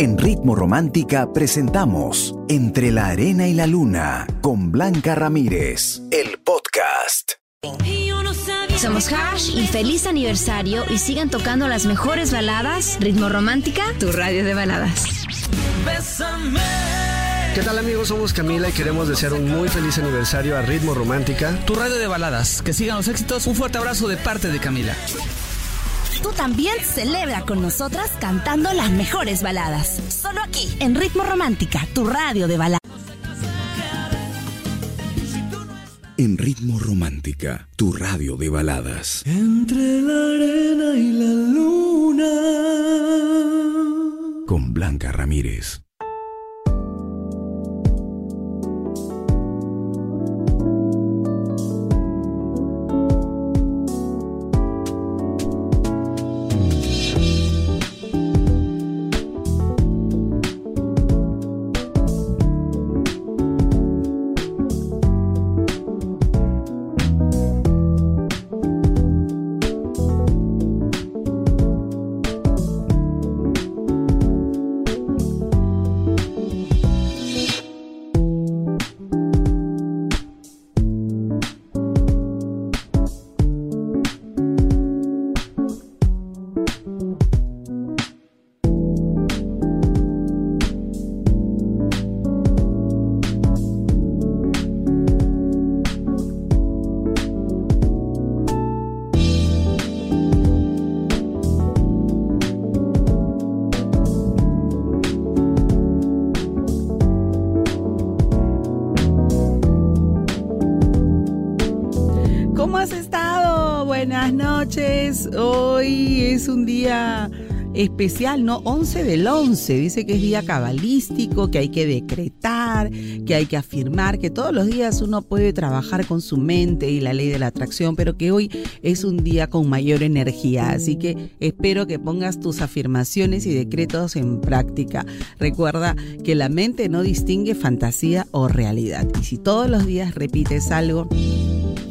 En Ritmo Romántica presentamos Entre la Arena y la Luna con Blanca Ramírez, el podcast. Somos Hash y feliz aniversario y sigan tocando las mejores baladas. Ritmo Romántica, tu radio de baladas. ¿Qué tal amigos? Somos Camila y queremos desear un muy feliz aniversario a Ritmo Romántica. Tu radio de baladas. Que sigan los éxitos. Un fuerte abrazo de parte de Camila. Tú también celebra con nosotras cantando las mejores baladas. Solo aquí, en Ritmo Romántica, tu radio de baladas. En Ritmo Romántica, tu radio de baladas. Entre la arena y la luna. Con Blanca Ramírez. Hoy es un día especial, ¿no? 11 del 11. Dice que es día cabalístico, que hay que decretar, que hay que afirmar, que todos los días uno puede trabajar con su mente y la ley de la atracción, pero que hoy es un día con mayor energía. Así que espero que pongas tus afirmaciones y decretos en práctica. Recuerda que la mente no distingue fantasía o realidad. Y si todos los días repites algo,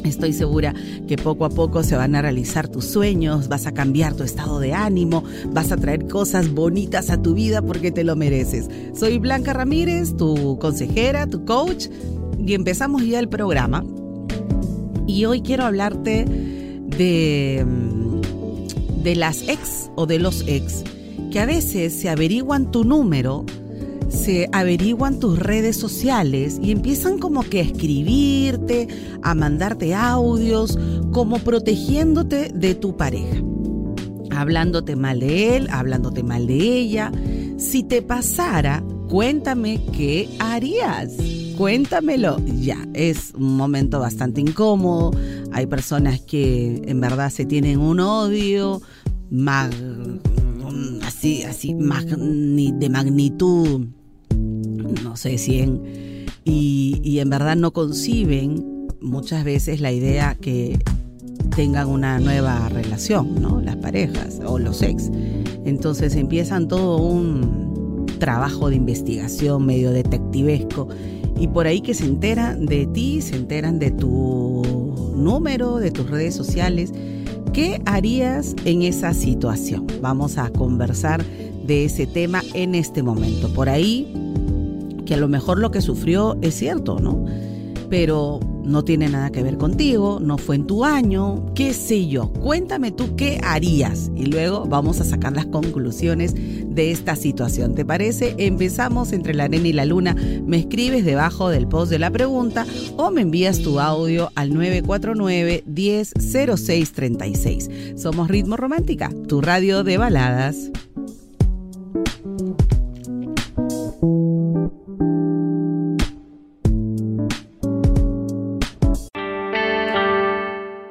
Estoy segura que poco a poco se van a realizar tus sueños, vas a cambiar tu estado de ánimo, vas a traer cosas bonitas a tu vida porque te lo mereces. Soy Blanca Ramírez, tu consejera, tu coach, y empezamos ya el programa. Y hoy quiero hablarte de, mm, de las ex o de los ex, que a veces se averiguan tu número se averiguan tus redes sociales y empiezan como que a escribirte, a mandarte audios, como protegiéndote de tu pareja. Hablándote mal de él, hablándote mal de ella. Si te pasara, cuéntame qué harías. Cuéntamelo ya. Es un momento bastante incómodo. Hay personas que en verdad se tienen un odio así, así, de magnitud sé, 100, y, y en verdad no conciben muchas veces la idea que tengan una nueva relación, ¿no? Las parejas o los ex. Entonces empiezan todo un trabajo de investigación medio detectivesco y por ahí que se enteran de ti, se enteran de tu número, de tus redes sociales. ¿Qué harías en esa situación? Vamos a conversar de ese tema en este momento. Por ahí que a lo mejor lo que sufrió es cierto, ¿no? Pero no tiene nada que ver contigo, no fue en tu año, qué sé yo. Cuéntame tú qué harías y luego vamos a sacar las conclusiones de esta situación. ¿Te parece? Empezamos entre la arena y la luna. Me escribes debajo del post de la pregunta o me envías tu audio al 949 100636. Somos Ritmo Romántica, tu radio de baladas.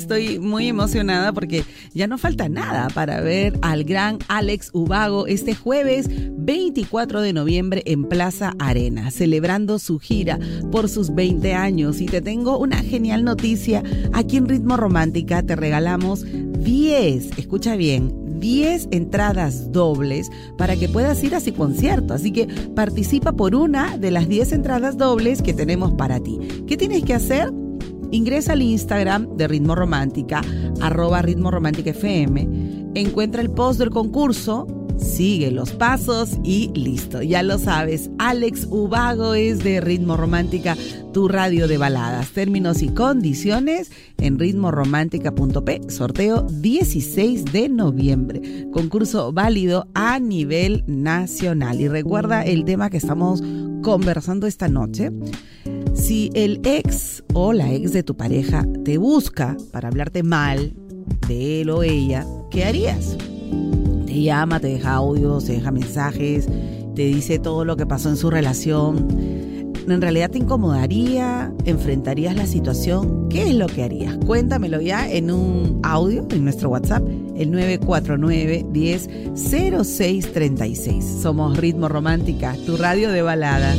Estoy muy emocionada porque ya no falta nada para ver al gran Alex Ubago este jueves 24 de noviembre en Plaza Arena, celebrando su gira por sus 20 años. Y te tengo una genial noticia. Aquí en Ritmo Romántica te regalamos 10, escucha bien, 10 entradas dobles para que puedas ir a su concierto. Así que participa por una de las 10 entradas dobles que tenemos para ti. ¿Qué tienes que hacer? Ingresa al Instagram de Ritmo Romántica, arroba Ritmo Romántica FM, encuentra el post del concurso, sigue los pasos y listo. Ya lo sabes, Alex Ubago es de Ritmo Romántica, tu radio de baladas. Términos y condiciones en ritmoromántica.p, sorteo 16 de noviembre. Concurso válido a nivel nacional. Y recuerda el tema que estamos conversando esta noche. Si el ex o la ex de tu pareja te busca para hablarte mal de él o ella, ¿qué harías? Te llama, te deja audios, te deja mensajes, te dice todo lo que pasó en su relación. ¿En realidad te incomodaría? ¿Enfrentarías la situación? ¿Qué es lo que harías? Cuéntamelo ya en un audio en nuestro WhatsApp, el 949 10 0636. Somos Ritmo Romántica, tu radio de baladas.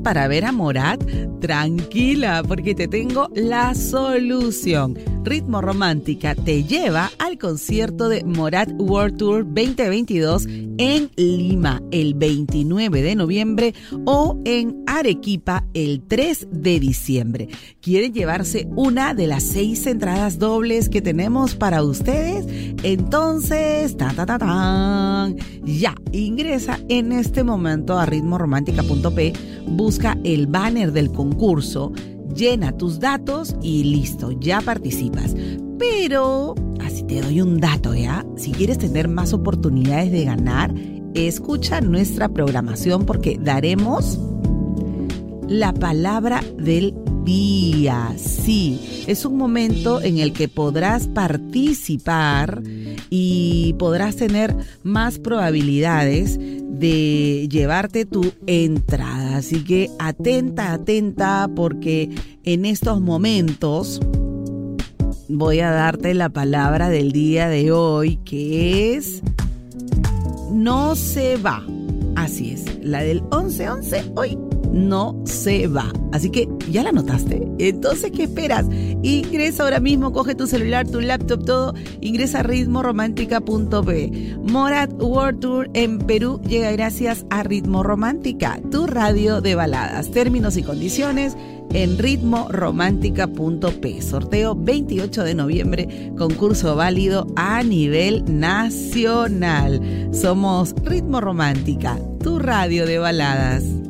Para ver a Morat? Tranquila, porque te tengo la solución. Ritmo Romántica te lleva al concierto de Morat World Tour 2022 en Lima el 29 de noviembre o en Arequipa el 3 de diciembre. ¿Quieren llevarse una de las seis entradas dobles que tenemos para ustedes? Entonces, ta ta ta tan, ya ingresa en este momento a ritmoromántica.p, busca el banner del concurso llena tus datos y listo, ya participas. Pero, así te doy un dato, ¿ya? Si quieres tener más oportunidades de ganar, escucha nuestra programación porque daremos la palabra del día. Sí, es un momento en el que podrás participar y podrás tener más probabilidades de llevarte tu entrada. Así que atenta, atenta, porque en estos momentos voy a darte la palabra del día de hoy, que es no se va. Así es, la del 11-11 hoy no se va. Así que, ¿ya la notaste? Entonces, ¿qué esperas? Ingresa ahora mismo, coge tu celular, tu laptop, todo, ingresa a ritmoromántica.p. Morat World Tour en Perú llega gracias a Ritmo Romántica, tu radio de baladas. Términos y condiciones en ritmoromántica.p. Sorteo 28 de noviembre, concurso válido a nivel nacional. Somos Ritmo Romántica, tu radio de baladas.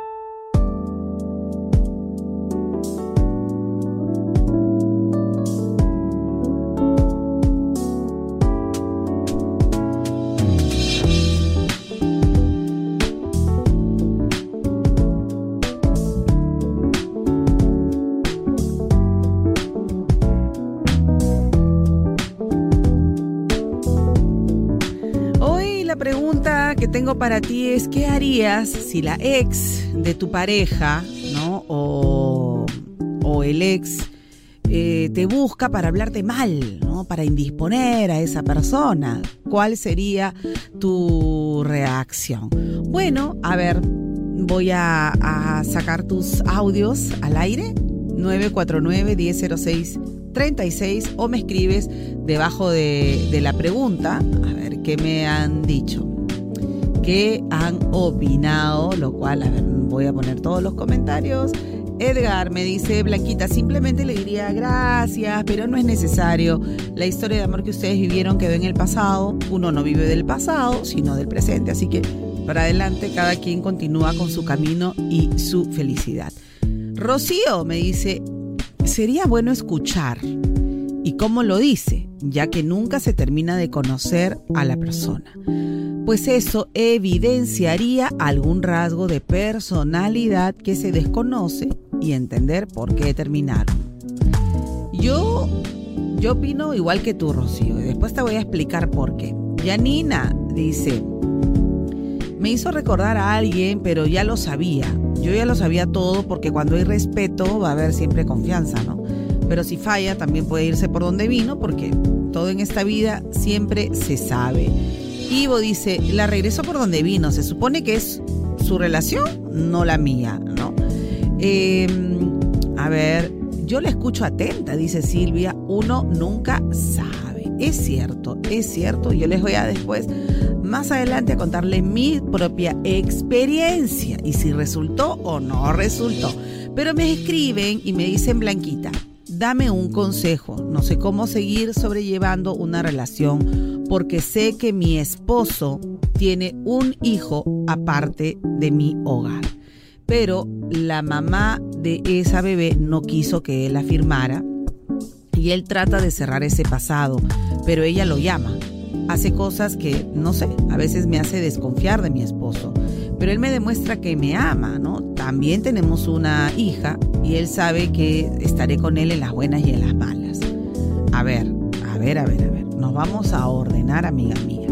Para ti es ¿qué harías si la ex de tu pareja, ¿no? O, o el ex eh, te busca para hablarte mal, ¿no? Para indisponer a esa persona. ¿Cuál sería tu reacción? Bueno, a ver, voy a, sacar tus audios al aire. 949 1006 36 o me escribes debajo de, de la pregunta, a ver qué me han dicho. Que han opinado, lo cual, voy a poner todos los comentarios. Edgar me dice, Blanquita, simplemente le diría gracias, pero no es necesario. La historia de amor que ustedes vivieron quedó en el pasado. Uno no vive del pasado, sino del presente. Así que para adelante, cada quien continúa con su camino y su felicidad. Rocío me dice, sería bueno escuchar. ¿Y cómo lo dice? Ya que nunca se termina de conocer a la persona. Pues eso evidenciaría algún rasgo de personalidad que se desconoce y entender por qué terminaron. Yo, yo opino igual que tú, Rocío, y después te voy a explicar por qué. Yanina dice, me hizo recordar a alguien, pero ya lo sabía. Yo ya lo sabía todo porque cuando hay respeto va a haber siempre confianza, ¿no? Pero si falla, también puede irse por donde vino porque todo en esta vida siempre se sabe. Ivo dice, la regreso por donde vino. Se supone que es su relación, no la mía, ¿no? Em, a ver, yo le escucho atenta, dice Silvia, uno nunca sabe. Es cierto, es cierto. Yo les voy a después, más adelante, a contarle mi propia experiencia y si resultó o no resultó. Pero me escriben y me dicen, Blanquita, dame un consejo. No sé cómo seguir sobrellevando una relación porque sé que mi esposo tiene un hijo aparte de mi hogar pero la mamá de esa bebé no quiso que él la firmara y él trata de cerrar ese pasado, pero ella lo llama. Hace cosas que, no sé, a veces me hace desconfiar de mi esposo, pero él me demuestra que me ama, ¿no? También tenemos una hija y él sabe que estaré con él en las buenas y en las malas. A ver, a ver, a ver, a ver, nos vamos a ordenar, amiga mía.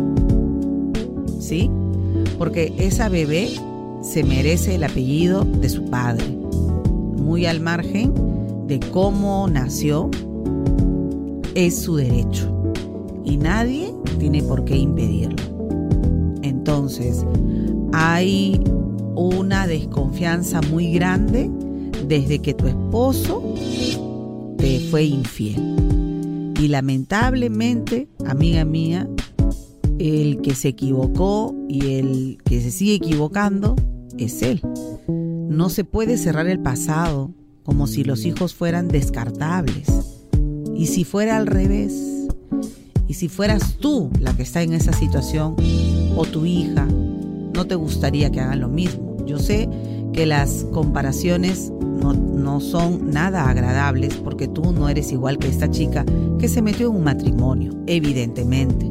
¿Sí? Porque esa bebé se merece el apellido de su padre, muy al margen de cómo nació, es su derecho y nadie tiene por qué impedirlo. Entonces, hay una desconfianza muy grande desde que tu esposo te fue infiel. Y lamentablemente, amiga mía, el que se equivocó y el que se sigue equivocando es él. No se puede cerrar el pasado como si los hijos fueran descartables. Y si fuera al revés, y si fueras tú la que está en esa situación, o tu hija, no te gustaría que hagan lo mismo. Yo sé que las comparaciones no, no, son nada agradables porque tú no eres igual que esta chica que se metió en un matrimonio, evidentemente.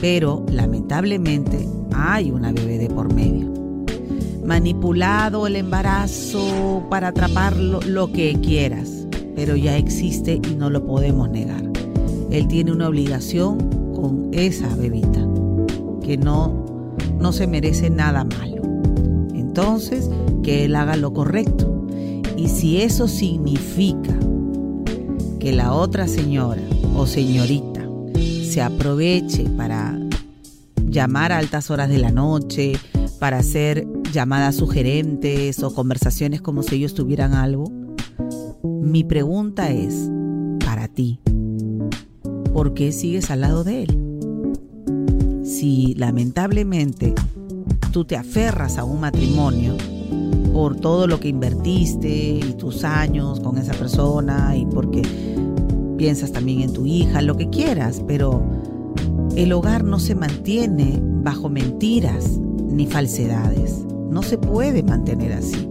Pero lamentablemente hay una bebé de por medio manipulado el embarazo para atraparlo, lo que quieras, pero ya existe y no lo podemos negar. Él tiene una obligación con esa bebita, que no, no se merece nada malo. Entonces, que él haga lo correcto. Y si eso significa que la otra señora o señorita se aproveche para llamar a altas horas de la noche, para hacer llamadas sugerentes o conversaciones como si ellos tuvieran algo? Mi pregunta es, para ti, ¿por qué sigues al lado de él? Si lamentablemente tú te aferras a un matrimonio por todo lo que invertiste y tus años con esa persona y porque piensas también en tu hija, lo que quieras, pero el hogar no se mantiene bajo mentiras ni falsedades. No se puede mantener así.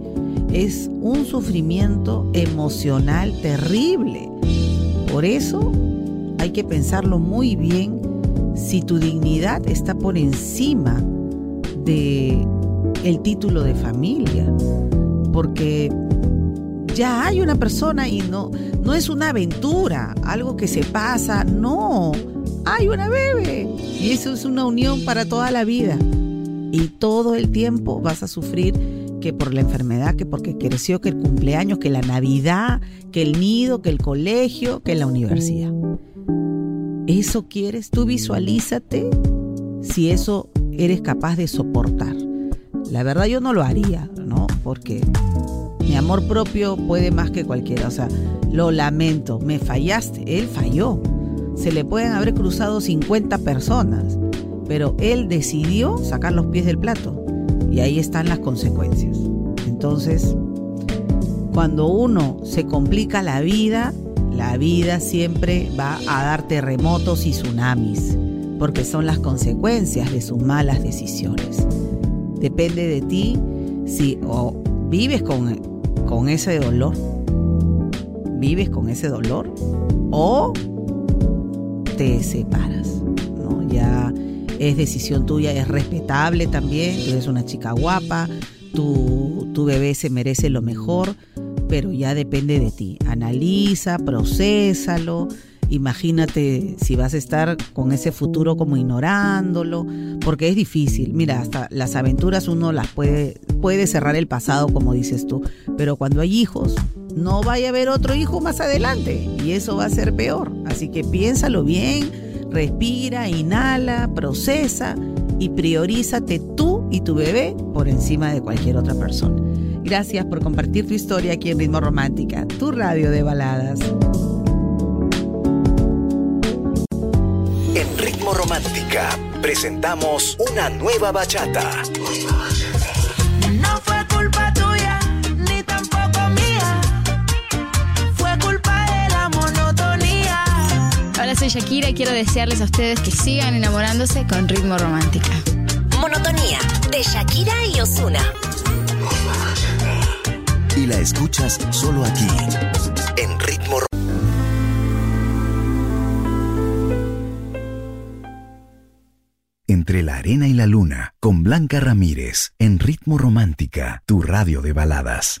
Es un sufrimiento emocional terrible. Por eso hay que pensarlo muy bien si tu dignidad está por encima de el título de familia, porque ya hay una persona y no no es una aventura, algo que se pasa, no. Hay una bebé y eso es una unión para toda la vida y todo el tiempo vas a sufrir que por la enfermedad, que porque creció, que el cumpleaños, que la Navidad, que el nido, que el colegio, que la universidad. ¿Eso quieres? Tú visualízate si eso eres capaz de soportar. La verdad yo no lo haría, ¿no? Porque mi amor propio puede más que cualquiera. O sea, lo lamento, me fallaste, él falló. Se le pueden haber cruzado 50 personas pero él decidió sacar los pies del plato y ahí están las consecuencias. Entonces, cuando uno se complica la vida, la vida siempre va a dar terremotos y tsunamis, porque son las consecuencias de sus malas decisiones. Depende de ti si o vives con, con ese dolor, vives con ese dolor o te separas. Ya es decisión tuya, es respetable también, tú eres una chica guapa, tu, tu bebé se merece lo mejor, pero ya depende de ti. Analiza, procésalo. Imagínate si vas a estar con ese futuro como ignorándolo, porque es difícil. Mira, hasta las aventuras uno las puede, puede cerrar el pasado, como dices tú, pero cuando hay hijos, no vaya a haber otro hijo más adelante y eso va a ser peor. Así que piénsalo bien, respira, inhala, procesa y priorízate tú y tu bebé por encima de cualquier otra persona. Gracias por compartir tu historia aquí en Ritmo Romántica, tu radio de baladas. En Ritmo Romántica presentamos una nueva bachata. No fue culpa tuya, ni tampoco mía. Fue culpa de la monotonía. Hola, soy Shakira y quiero desearles a ustedes que sigan enamorándose con ritmo romántica. Monotonía de Shakira y Osuna. La escuchas solo aquí, en Ritmo. Entre la arena y la luna, con Blanca Ramírez, en Ritmo Romántica, tu radio de baladas.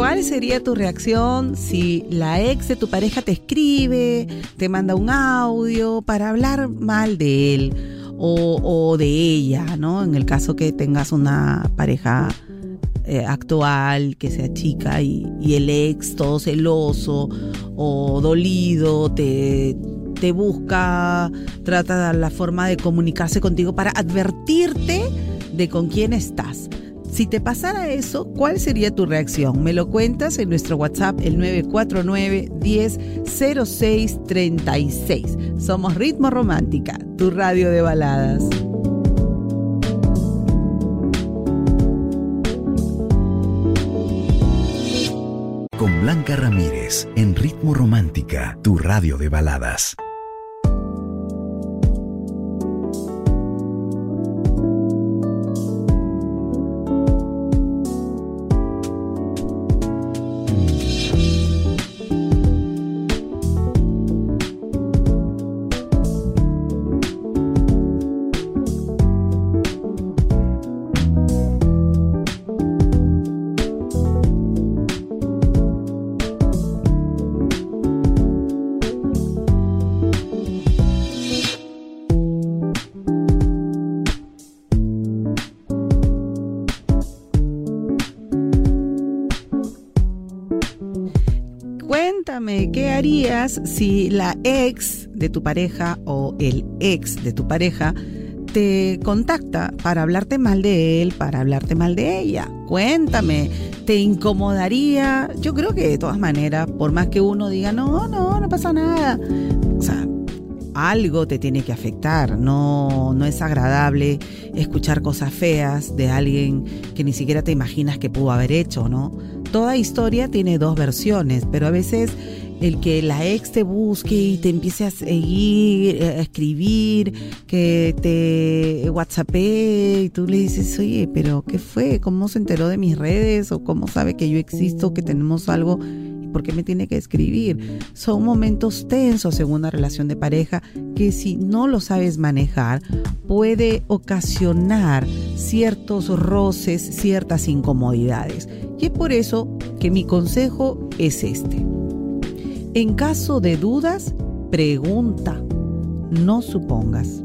¿Cuál sería tu reacción si la ex de tu pareja te escribe, te manda un audio para hablar mal de él o, de ella, ¿no? En el caso que tengas una pareja eh, actual, que sea chica y, y el ex todo celoso o dolido, te, te busca, trata la forma de comunicarse contigo para advertirte de con quién estás. Si te pasara eso, ¿cuál sería tu reacción? Me lo cuentas en nuestro WhatsApp, el 949-100636. Somos Ritmo Romántica, tu radio de baladas. Con Blanca Ramírez, en Ritmo Romántica, tu radio de baladas. Harías si la ex de tu pareja o el ex de tu pareja te contacta para hablarte mal de él, para hablarte mal de ella? Cuéntame, ¿te incomodaría? Yo creo que de todas maneras, por más que uno diga, no, no, no pasa nada. O sea, algo te tiene que afectar, no, no es agradable escuchar cosas feas de alguien que ni siquiera te imaginas que pudo haber hecho, ¿no? Toda historia tiene dos versiones, pero a veces el que la ex te busque y te empiece a seguir, a escribir, que te whatsappee y tú le dices, oye, pero ¿qué fue? ¿Cómo se enteró de mis redes? ¿O cómo sabe que yo existo, que tenemos algo? ¿Por qué me tiene que escribir? Son momentos tensos en una relación de pareja que si no lo sabes manejar puede ocasionar ciertos roces, ciertas incomodidades. Y es por eso que mi consejo es este. En caso de dudas, pregunta, no supongas.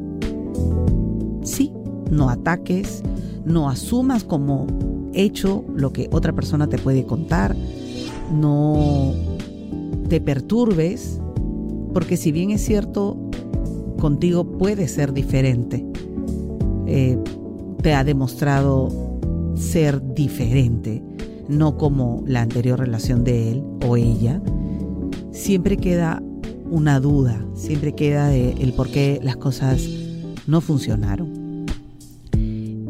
Sí, no ataques, no asumas como hecho lo que otra persona te puede contar, no te perturbes, porque si bien es cierto, contigo puede ser diferente, eh, te ha demostrado ser diferente, no como la anterior relación de él o ella, siempre queda una duda, siempre queda de el por qué las cosas no funcionaron.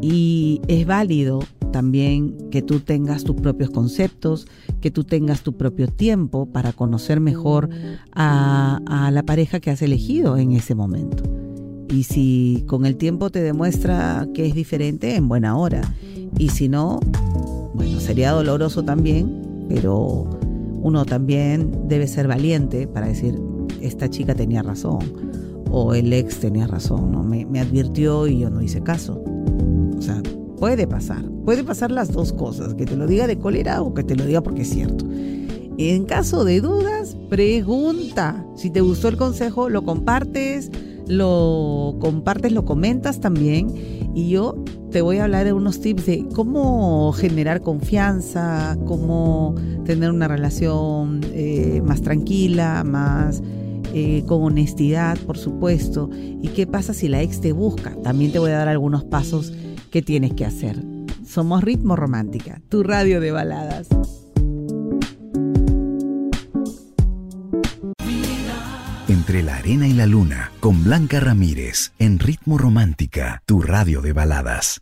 Y es válido también que tú tengas tus propios conceptos, que tú tengas tu propio tiempo para conocer mejor a, la pareja que has elegido en ese momento. Y si con el tiempo te demuestra que es diferente, en buena hora. Y si no, bueno, sería doloroso también, pero uno también debe ser valiente para decir, esta chica tenía razón o el ex tenía razón, ¿no? me, me advirtió y yo no hice caso. O sea, puede pasar, puede pasar las dos cosas, que te lo diga de cólera o que te lo diga porque es cierto. En caso de dudas, pregunta. Si te gustó el consejo, lo compartes, lo compartes, lo comentas también. Y yo te voy a hablar de unos tips de cómo generar confianza, cómo tener una relación eh, más tranquila, más eh, con honestidad, por supuesto. ¿Y qué pasa si la ex te busca? También te voy a dar algunos pasos que tienes que hacer. Somos Ritmo Romántica, tu radio de baladas. Entre la arena y la luna, con Blanca Ramírez, en Ritmo Romántica, tu radio de baladas.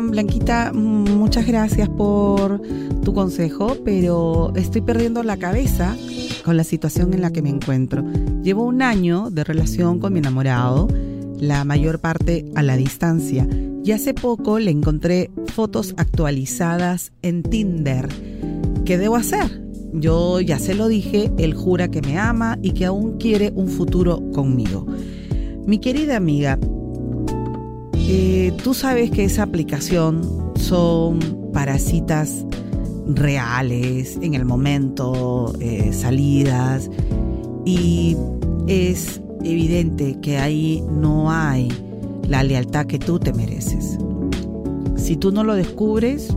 Blanquita, muchas gracias por tu consejo, pero estoy perdiendo la cabeza con la situación en la que me encuentro. Llevo un año de relación con mi enamorado, la mayor parte a la distancia, y hace poco le encontré fotos actualizadas en Tinder. ¿Qué debo hacer? Yo ya se lo dije, él jura que me ama y que aún quiere un futuro conmigo. Mi querida amiga, tú sabes que esa aplicación son para citas reales, en el momento, eh, salidas, y es evidente que ahí no hay la lealtad que tú te mereces. Si tú no lo descubres,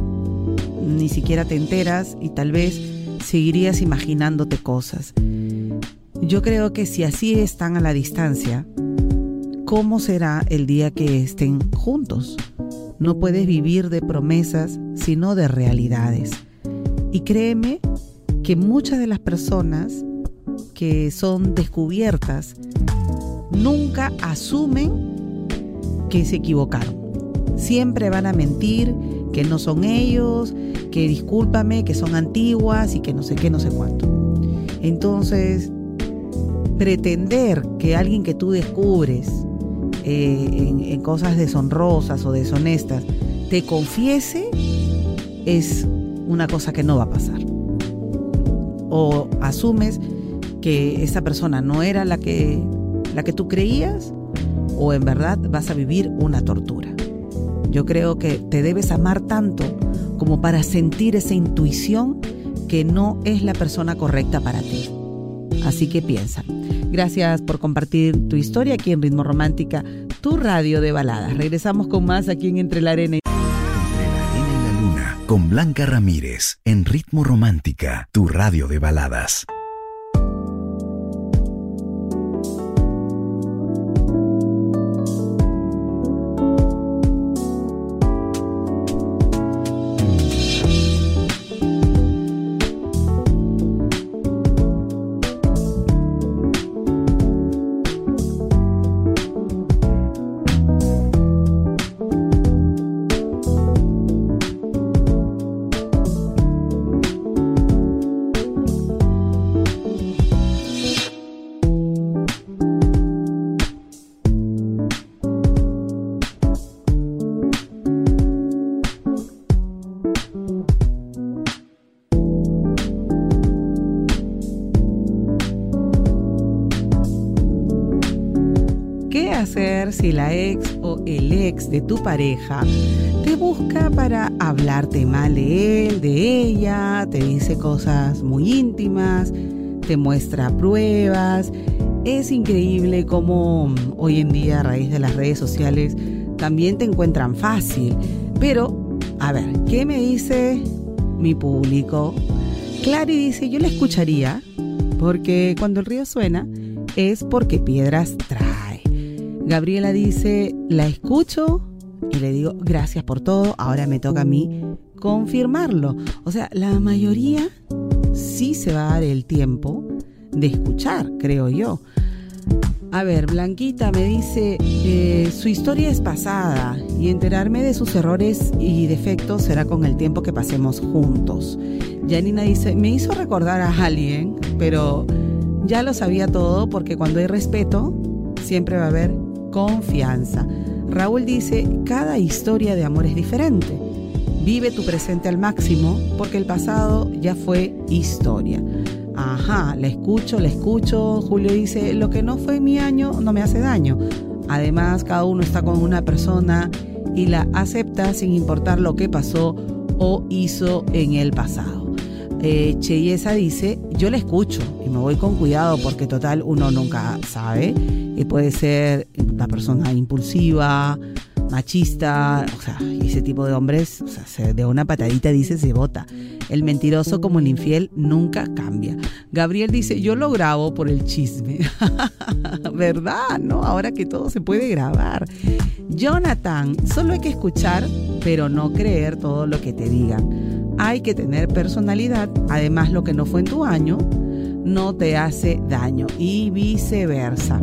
ni siquiera te enteras y tal vez seguirías imaginándote cosas. Yo creo que si así están a la distancia, cómo será el día que estén juntos. No puedes vivir de promesas, sino de realidades. Y créeme que muchas de las personas que son descubiertas nunca asumen que se equivocaron. Siempre van a mentir que no son ellos, que discúlpame, que son antiguas y que no sé qué, no sé cuánto. Entonces, pretender que alguien que tú descubres eh, en, cosas deshonrosas o deshonestas, te confiese, es una cosa que no va a pasar. O asumes que esa persona no era la que, la que tú creías, o en verdad vas a vivir una tortura. Yo creo que te debes amar tanto como para sentir esa intuición que no es la persona correcta para ti. Así que piensa. Gracias por compartir tu historia aquí en Ritmo Romántica, tu radio de baladas. Regresamos con más aquí en Entre la Arena. Entre la Arena y la Luna, con Blanca Ramírez, en Ritmo Romántica, tu radio de baladas. Hacer si la ex o el ex de tu pareja te busca para hablarte mal de él, de ella, te dice cosas muy íntimas, te muestra pruebas. Es increíble cómo hoy en día a raíz de las redes sociales también te encuentran fácil. Pero, a ver, ¿qué me dice mi público? Clary dice, yo la escucharía porque cuando el río suena es porque piedras trae. Gabriela dice, la escucho y le digo, gracias por todo, ahora me toca a mí confirmarlo. O sea, la mayoría sí se va a dar el tiempo de escuchar, creo yo. A ver, Blanquita me dice, eh, su historia es pasada y enterarme de sus errores y defectos será con el tiempo que pasemos juntos. Janina dice, me hizo recordar a alguien, pero ya lo sabía todo porque cuando hay respeto, siempre va a haber confianza. Raúl dice, cada historia de amor es diferente. Vive tu presente al máximo porque el pasado ya fue historia. Ajá, la escucho, la escucho. Julio dice, lo que no fue mi año no me hace daño. Además, cada uno está con una persona y la acepta sin importar lo que pasó o hizo en el pasado. Eh, Cheyesa dice, yo la escucho y me voy con cuidado porque total uno nunca sabe. Y puede ser una persona impulsiva, machista, o sea, ese tipo de hombres, de una patadita dice se vota. El mentiroso como el infiel nunca cambia. Gabriel dice, yo lo grabo por el chisme. ¿Verdad? ¿No? Ahora que todo se puede grabar. Jonathan, solo hay que escuchar, pero no creer todo lo que te digan. Hay que tener personalidad, además lo que no fue en tu año no te hace daño y viceversa.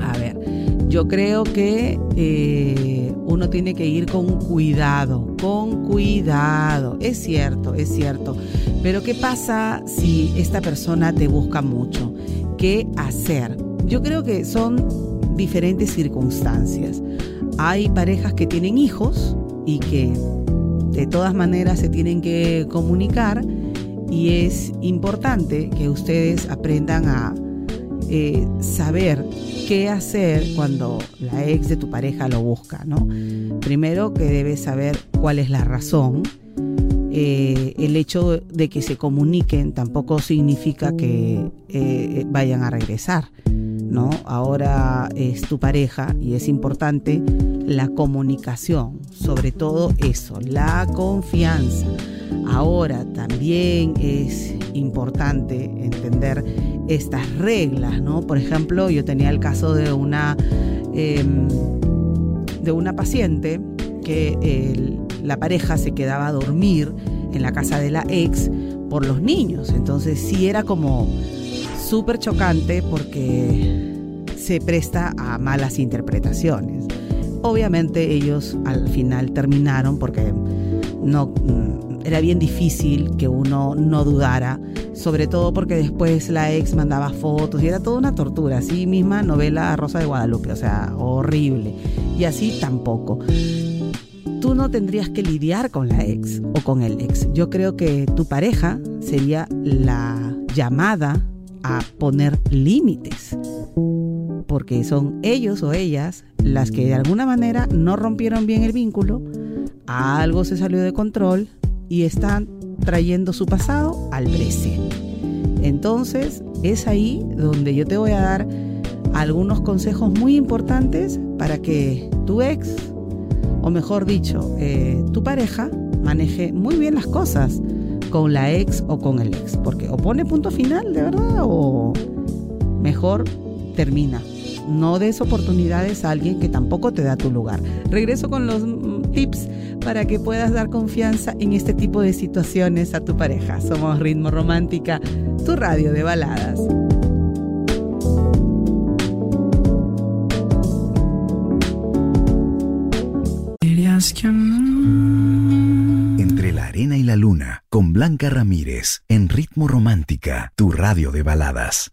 A ver, yo creo que eh, uno tiene que ir con cuidado, con cuidado. Es cierto, es cierto. Pero ¿qué pasa si esta persona te busca mucho? ¿Qué hacer? Yo creo que son diferentes circunstancias. Hay parejas que tienen hijos y que de todas maneras se tienen que comunicar y es importante que ustedes aprendan a eh, saber qué hacer cuando la ex de tu pareja lo busca, ¿no? Primero que debes saber cuál es la razón. Eh, el hecho de que se comuniquen tampoco significa que eh, vayan a regresar, ¿no? Ahora es tu pareja y es importante la comunicación, sobre todo eso, la confianza. Ahora también es importante entender estas reglas, ¿no? Por ejemplo, yo tenía el caso de una eh, de una paciente que la pareja se quedaba a dormir en la casa de la ex por los niños. Entonces sí era como súper chocante porque se presta a malas interpretaciones. Obviamente ellos al final terminaron porque no era bien difícil que uno no dudara, sobre todo porque después la ex mandaba fotos y era toda una tortura, así misma novela Rosa de Guadalupe, o sea, horrible. Y así tampoco. Tú no tendrías que lidiar con la ex o con el ex. Yo creo que tu pareja sería la llamada a poner límites, porque son ellos o ellas las que de alguna manera no rompieron bien el vínculo, algo se salió de control y están trayendo su pasado al presente. Entonces es ahí donde yo te voy a dar algunos consejos muy importantes para que tu ex, o mejor dicho, eh, tu pareja, maneje muy bien las cosas con la ex o con el ex. Porque o pone punto final, de verdad, o mejor termina. No des oportunidades a alguien que tampoco te da tu lugar. Regreso con los mm, tips para que puedas dar confianza en este tipo de situaciones a tu pareja. Somos Ritmo Romántica, tu radio de baladas. Entre la arena y la luna, con Blanca Ramírez, en Ritmo Romántica, tu radio de baladas.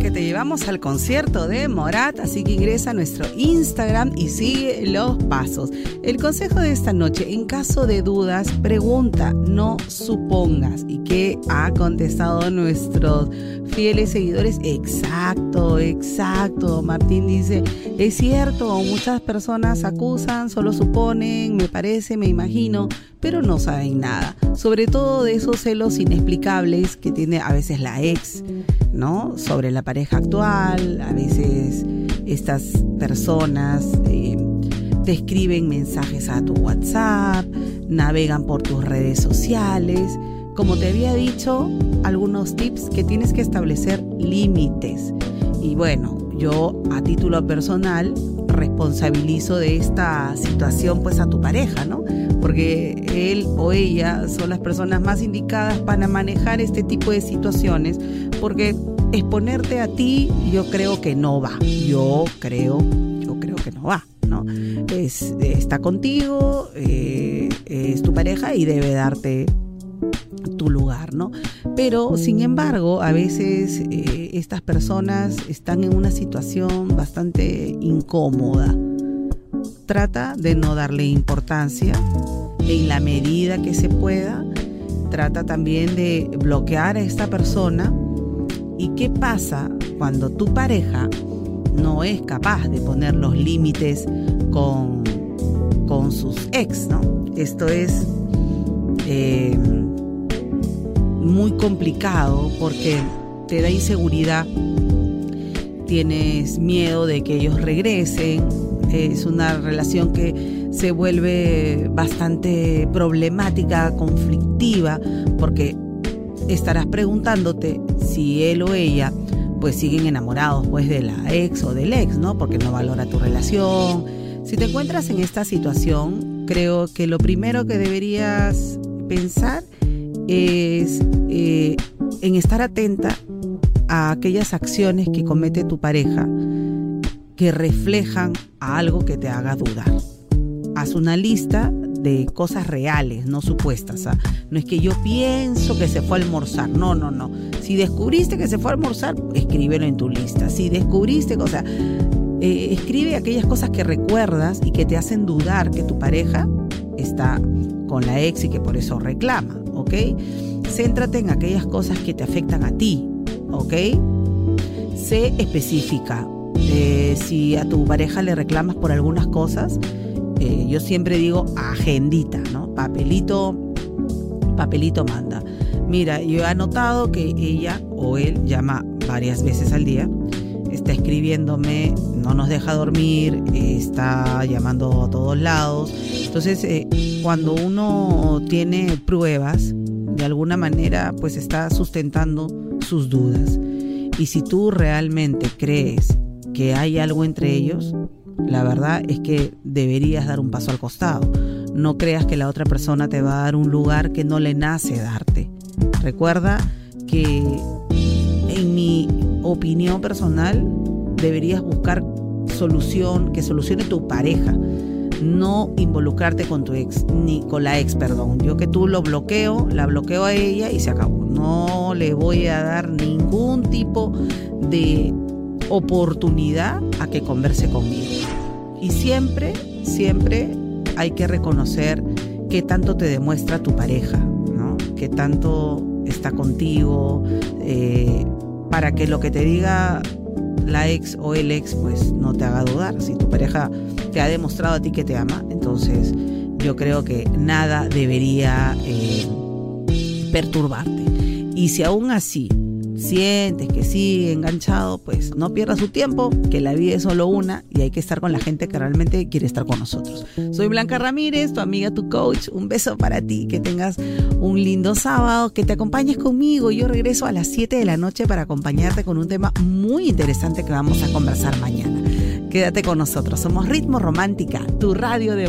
Que te llevamos al concierto de Morat, así que ingresa a nuestro Instagram y sigue los pasos. El consejo de esta noche, en caso de dudas, pregunta, no supongas. ¿Y qué ha contestado nuestros fieles seguidores? Exacto, exacto. Martín dice, es cierto, muchas personas acusan, solo suponen, me parece, me imagino, pero no saben nada. Sobre todo de esos celos inexplicables que tiene a veces la ex, ¿no? Sobre la pareja actual, a veces estas personas eh, te escriben mensajes a tu WhatsApp, navegan por tus redes sociales. Como te había dicho, algunos tips que tienes que establecer límites. Y bueno, yo a título personal responsabilizo de esta situación pues a tu pareja, ¿no? Porque él o ella son las personas más indicadas para manejar este tipo de situaciones, porque exponerte a ti yo creo que no va, yo creo, yo creo que no va, ¿no? Es, está contigo, eh, es tu pareja y debe darte tu lugar, ¿no? Pero sin embargo, a veces eh, estas personas están en una situación bastante incómoda. Trata de no darle importancia en la medida que se pueda. Trata también de bloquear a esta persona. ¿Y qué pasa cuando tu pareja no es capaz de poner los límites con, con sus ex, ¿no? Esto es eh, muy complicado porque te da inseguridad, tienes miedo de que ellos regresen, es una relación que se vuelve bastante problemática, conflictiva, porque estarás preguntándote si él o ella pues siguen enamorados pues de la ex o del ex, ¿no? Porque no valora tu relación. Si te encuentras en esta situación, creo que lo primero que deberías pensar es eh, en estar atenta a aquellas acciones que comete tu pareja que reflejan a algo que te haga dudar. Haz una lista de cosas reales, no supuestas. ¿ah? No es que yo pienso que se fue a almorzar. No, no, no. Si descubriste que se fue a almorzar, escríbelo en tu lista. Si descubriste cosas, eh, escribe aquellas cosas que recuerdas y que te hacen dudar que tu pareja está con la ex y que por eso reclama, ¿ok? Céntrate en aquellas cosas que te afectan a ti, ¿ok? Sé específica. Eh, si a tu pareja le reclamas por algunas cosas, eh, yo siempre digo agendita, ¿no? Papelito, papelito manda. Mira, yo he notado que ella o él llama varias veces al día, está escribiéndome, no nos deja dormir, está llamando a todos lados. Entonces, eh, cuando uno tiene pruebas, de alguna manera, pues está sustentando sus dudas. Y si tú realmente crees que hay algo entre ellos, la verdad es que deberías dar un paso al costado. No creas que la otra persona te va a dar un lugar que no le nace darte. Recuerda que en mi opinión personal deberías buscar solución, que solucione tu pareja. No involucrarte con tu ex, ni con la ex, perdón. Yo que tú lo bloqueo, la bloqueo a ella y se acabó. No le voy a dar ningún tipo de oportunidad a que converse conmigo. Y siempre, siempre hay que reconocer qué tanto te demuestra tu pareja, ¿no? Qué tanto está contigo, eh, para que lo que te diga la ex o el ex pues no te haga dudar. Si tu pareja te ha demostrado a ti que te ama, entonces yo creo que nada debería eh, perturbarte. Y si aún así sientes que sigue enganchado, pues no pierdas su tiempo, que la vida es solo una y hay que estar con la gente que realmente quiere estar con nosotros. Soy Blanca Ramírez, tu amiga, tu coach. Un beso para ti, que tengas un lindo sábado, que te acompañes conmigo. Yo regreso a las 7 de la noche para acompañarte con un tema muy interesante que vamos a conversar mañana. Quédate con nosotros, somos Ritmo Romántica, tu radio de